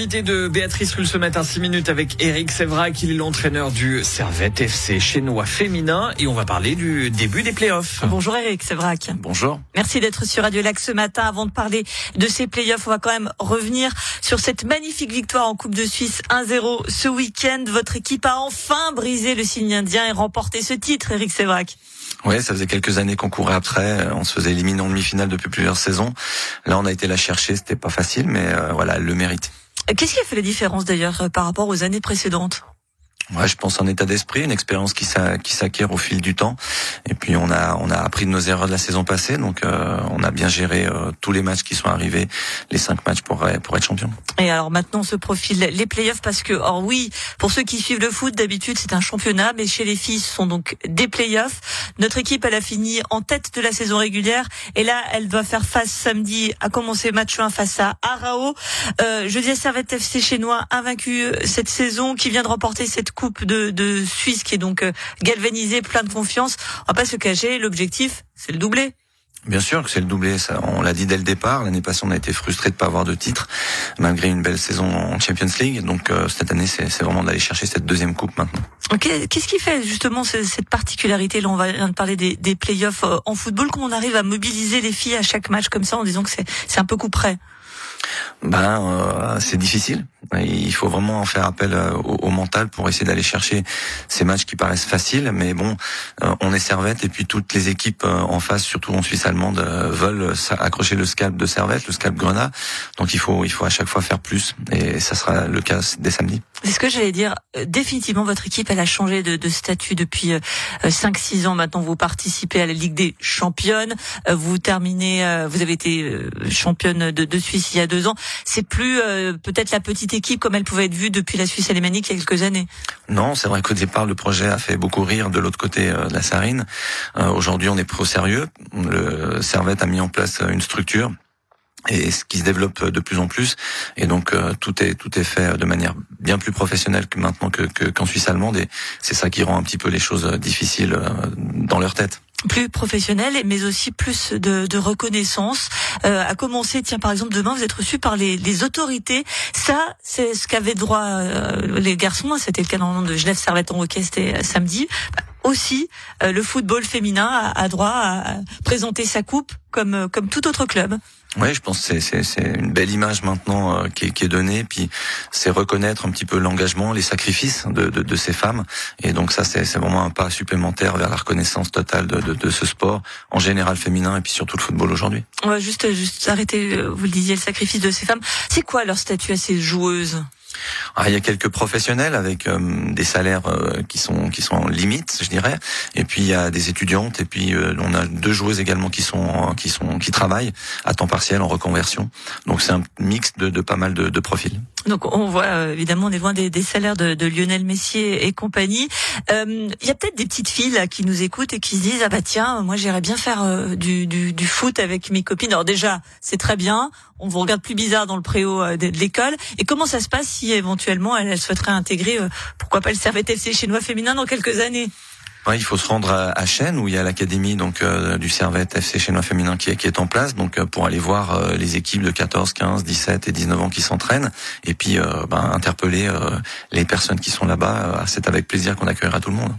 L'invité de Béatrice Rulle ce matin, 6 minutes avec Eric Sévrac. Il est l'entraîneur du Servette FC chinois féminin et on va parler du début des playoffs. Bonjour Eric Sévrac. Bonjour. Merci d'être sur Radio Lac ce matin. Avant de parler de ces playoffs, on va quand même revenir sur cette magnifique victoire en Coupe de Suisse 1-0 ce week-end. Votre équipe a enfin brisé le signe indien et remporté ce titre, Eric Sévrac. Oui, ça faisait quelques années qu'on courait après. On se faisait éliminer en demi-finale depuis plusieurs saisons. Là, on a été la chercher. C'était pas facile, mais euh, voilà, elle le mérite. Qu'est-ce qui a fait la différence d'ailleurs euh, par rapport aux années précédentes? Ouais, je pense un état d'esprit, une expérience qui s'acquiert au fil du temps. Et puis on a on a appris de nos erreurs de la saison passée, donc euh, on a bien géré euh, tous les matchs qui sont arrivés, les cinq matchs pour pour être champion. Et alors maintenant se profile les playoffs parce que or oui, pour ceux qui suivent le foot d'habitude c'est un championnat, mais chez les filles ce sont donc des playoffs. Notre équipe elle a fini en tête de la saison régulière et là elle doit faire face samedi à commencer match 1 face à Arao. Euh, je dis à Servette FC chinois invaincu cette saison qui vient de remporter cette coupe de, de Suisse qui est donc euh, galvanisée, plein de confiance. On va pas se cacher, l'objectif, c'est le doublé. Bien sûr que c'est le doublé, ça, on l'a dit dès le départ. L'année passée, on a été frustré de pas avoir de titre, malgré une belle saison en Champions League. Donc euh, cette année, c'est vraiment d'aller chercher cette deuxième coupe maintenant. Qu'est-ce qui fait justement cette particularité? Là, on va parler des, des playoffs euh, en football. Comment on arrive à mobiliser les filles à chaque match comme ça, en disant que c'est un peu coup près? Ben euh, c'est difficile. Il faut vraiment faire appel euh, au, mental pour essayer d'aller chercher ces matchs qui paraissent faciles. Mais bon, euh, on est Servette et puis toutes les équipes en face, surtout en Suisse allemande, veulent accrocher le scalp de Servette, le scalp Grenat. Donc il faut il faut à chaque fois faire plus et ça sera le cas dès samedi. C'est ce que j'allais dire. Définitivement, votre équipe elle a changé de, statut depuis 5-6 ans. Maintenant, vous participez à la Ligue des Championnes. Vous terminez, vous avez été championne de, de Suisse il y a deux ans. C'est plus euh, peut-être la petite équipe comme elle pouvait être vue depuis la Suisse alémanique il y a quelques années. Non, c'est vrai qu'au départ le projet a fait beaucoup rire de l'autre côté euh, de la Sarine. Euh, aujourd'hui, on est pro sérieux. Le Servette a mis en place une structure et ce qui se développe de plus en plus et donc tout est tout est fait de manière bien plus professionnelle que maintenant que qu'en Suisse allemande et c'est ça qui rend un petit peu les choses difficiles dans leur tête plus professionnel, mais aussi plus de, de reconnaissance. Euh, à commencer, tiens, par exemple, demain, vous êtes reçu par les, les autorités. Ça, c'est ce qu'avaient droit euh, les garçons. C'était le cas dans le de Genève Servette en hockey, c'était euh, samedi. Aussi, euh, le football féminin a, a, droit à présenter sa coupe comme euh, comme tout autre club. Oui, je pense que c'est une belle image maintenant euh, qui, est, qui, est, donnée, puis c'est reconnaître un petit peu l'engagement, les sacrifices de, de, de, ces femmes, et donc ça c'est vraiment un pas supplémentaire vers la reconnaissance totale de, de, ce sport en général féminin et puis surtout le football aujourd'hui. On va juste juste arrêter, euh, vous le disiez, le sacrifice de ces femmes. C'est quoi leur statut à ces joueuses? Ah, il y a quelques professionnels avec euh, des salaires euh, qui sont qui sont en limite, je dirais. Et puis il y a des étudiantes et puis euh, on a deux joueuses également qui sont qui sont qui travaillent à temps partiel en reconversion. Donc c'est un mix de, pas mal de, profils. Donc on voit évidemment on est loin des, des salaires de, de, Lionel Messier et compagnie. Il y a peut-être des petites filles là, qui nous écoutent et qui se disent ah bah tiens moi j'irais bien faire du, du, du, foot avec mes copines. Alors déjà c'est très bien, on vous regarde plus bizarre dans le préau de, l'école. Et comment ça se passe si éventuellement elle, souhaiterait intégrer, euh, pourquoi pas le Servette FC chinois féminin dans quelques années? Il faut se rendre à, à Chêne où il y a l'académie donc euh, du Servette FC chinois féminin qui qui est en place donc euh, pour aller voir les équipes de 14, 15, 17 et 19 ans qui s'entraînent et puis ben, interpeller les personnes qui sont là-bas. c'est avec plaisir qu'on accueillera tout le monde.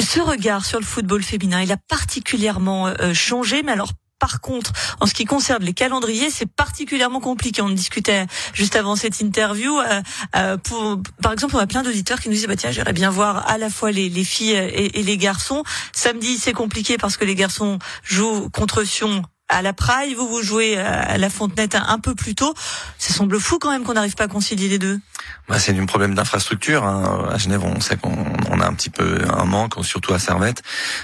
Ce regard sur le football féminin, il a particulièrement changé, mais alors par contre, en ce qui concerne les calendriers, c'est particulièrement compliqué. On discutait juste avant cette interview. Euh, euh, pour, par exemple, on a plein d'auditeurs qui nous disent bah tiens, j'aimerais bien voir à la fois les, les filles et, les garçons. Samedi, c'est compliqué parce que les garçons jouent contre Sion à la Praille, vous vous jouez à la Fontenette un peu plus tôt. Ça semble fou quand même qu'on n'arrive pas à concilier les deux. Bah, c'est un problème d'infrastructure. Hein. À Genève, on sait qu'on a un petit peu un manque, surtout à Servette.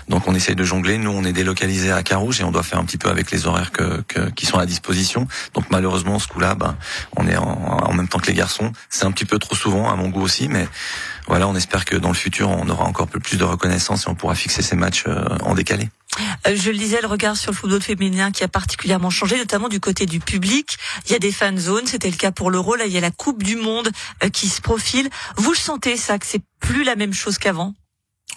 Donc on essaye de jongler. Nous, on est délocalisé à Carouge et on doit faire un petit peu avec les horaires que, qui sont à disposition. Donc malheureusement, ce coup-là, bah, on est en, en, même temps que les garçons. C'est un petit peu trop souvent, à mon goût aussi, mais voilà, on espère que dans le futur, on aura encore plus de reconnaissance et on pourra fixer ces matchs euh, en décalé. Euh, je le disais, le regard sur le football féminin qui a particulièrement changé, notamment du côté du public. Il y a des fan zones, c'était le cas pour l'Euro. Là, il y a la Coupe du Monde euh, qui se profile. Vous le sentez ça, que c'est plus la même chose qu'avant?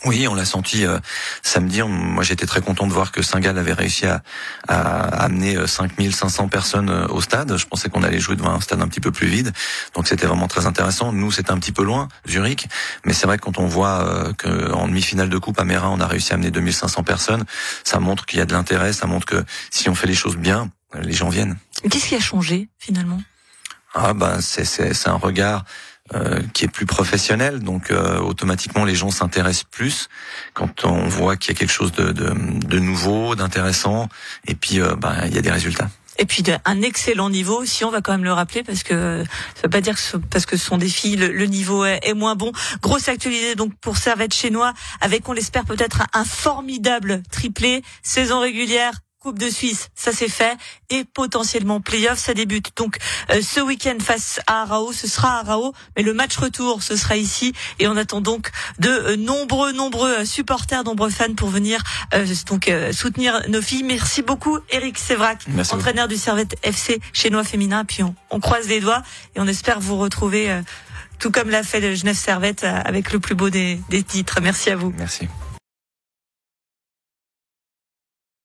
Oui, on l'a senti euh, samedi. Moi, j'étais très content de voir que Saint-Gall avait réussi à, à amener 5500 personnes au stade. Je pensais qu'on allait jouer devant un stade un petit peu plus vide. Donc, c'était vraiment très intéressant. Nous, c'était un petit peu loin, Zurich. Mais c'est vrai que quand on voit qu'en demi-finale de Coupe à Mérin, on a réussi à amener 2500 personnes, ça montre qu'il y a de l'intérêt. Ça montre que si on fait les choses bien, les gens viennent. Qu'est-ce qui a changé, finalement? Ah ben c'est un regard euh, qui est plus professionnel, donc euh, automatiquement les gens s'intéressent plus quand on voit qu'il y a quelque chose de, de, de nouveau, d'intéressant, et puis euh, ben, il y a des résultats. Et puis un excellent niveau si on va quand même le rappeler parce que ça veut pas dire que parce que ce sont des filles le, niveau est, est, moins bon. Grosse actualité donc pour Servette Chinois avec on l'espère peut-être un formidable triplé saison régulière Coupe de Suisse, ça c'est fait, et potentiellement playoff, ça débute. Donc euh, ce week-end face à Arao, ce sera à Arao, mais le match retour, ce sera ici, et on attend donc de euh, nombreux, nombreux euh, supporters, nombreux fans pour venir donc soutenir nos filles. Merci beaucoup, Eric Sévrac, entraîneur du Servette FC chinois féminin. Puis on, on, croise les doigts et on espère vous retrouver, tout comme l'a fait le Genève Servette, avec le plus beau des, des titres. Merci à vous. Merci.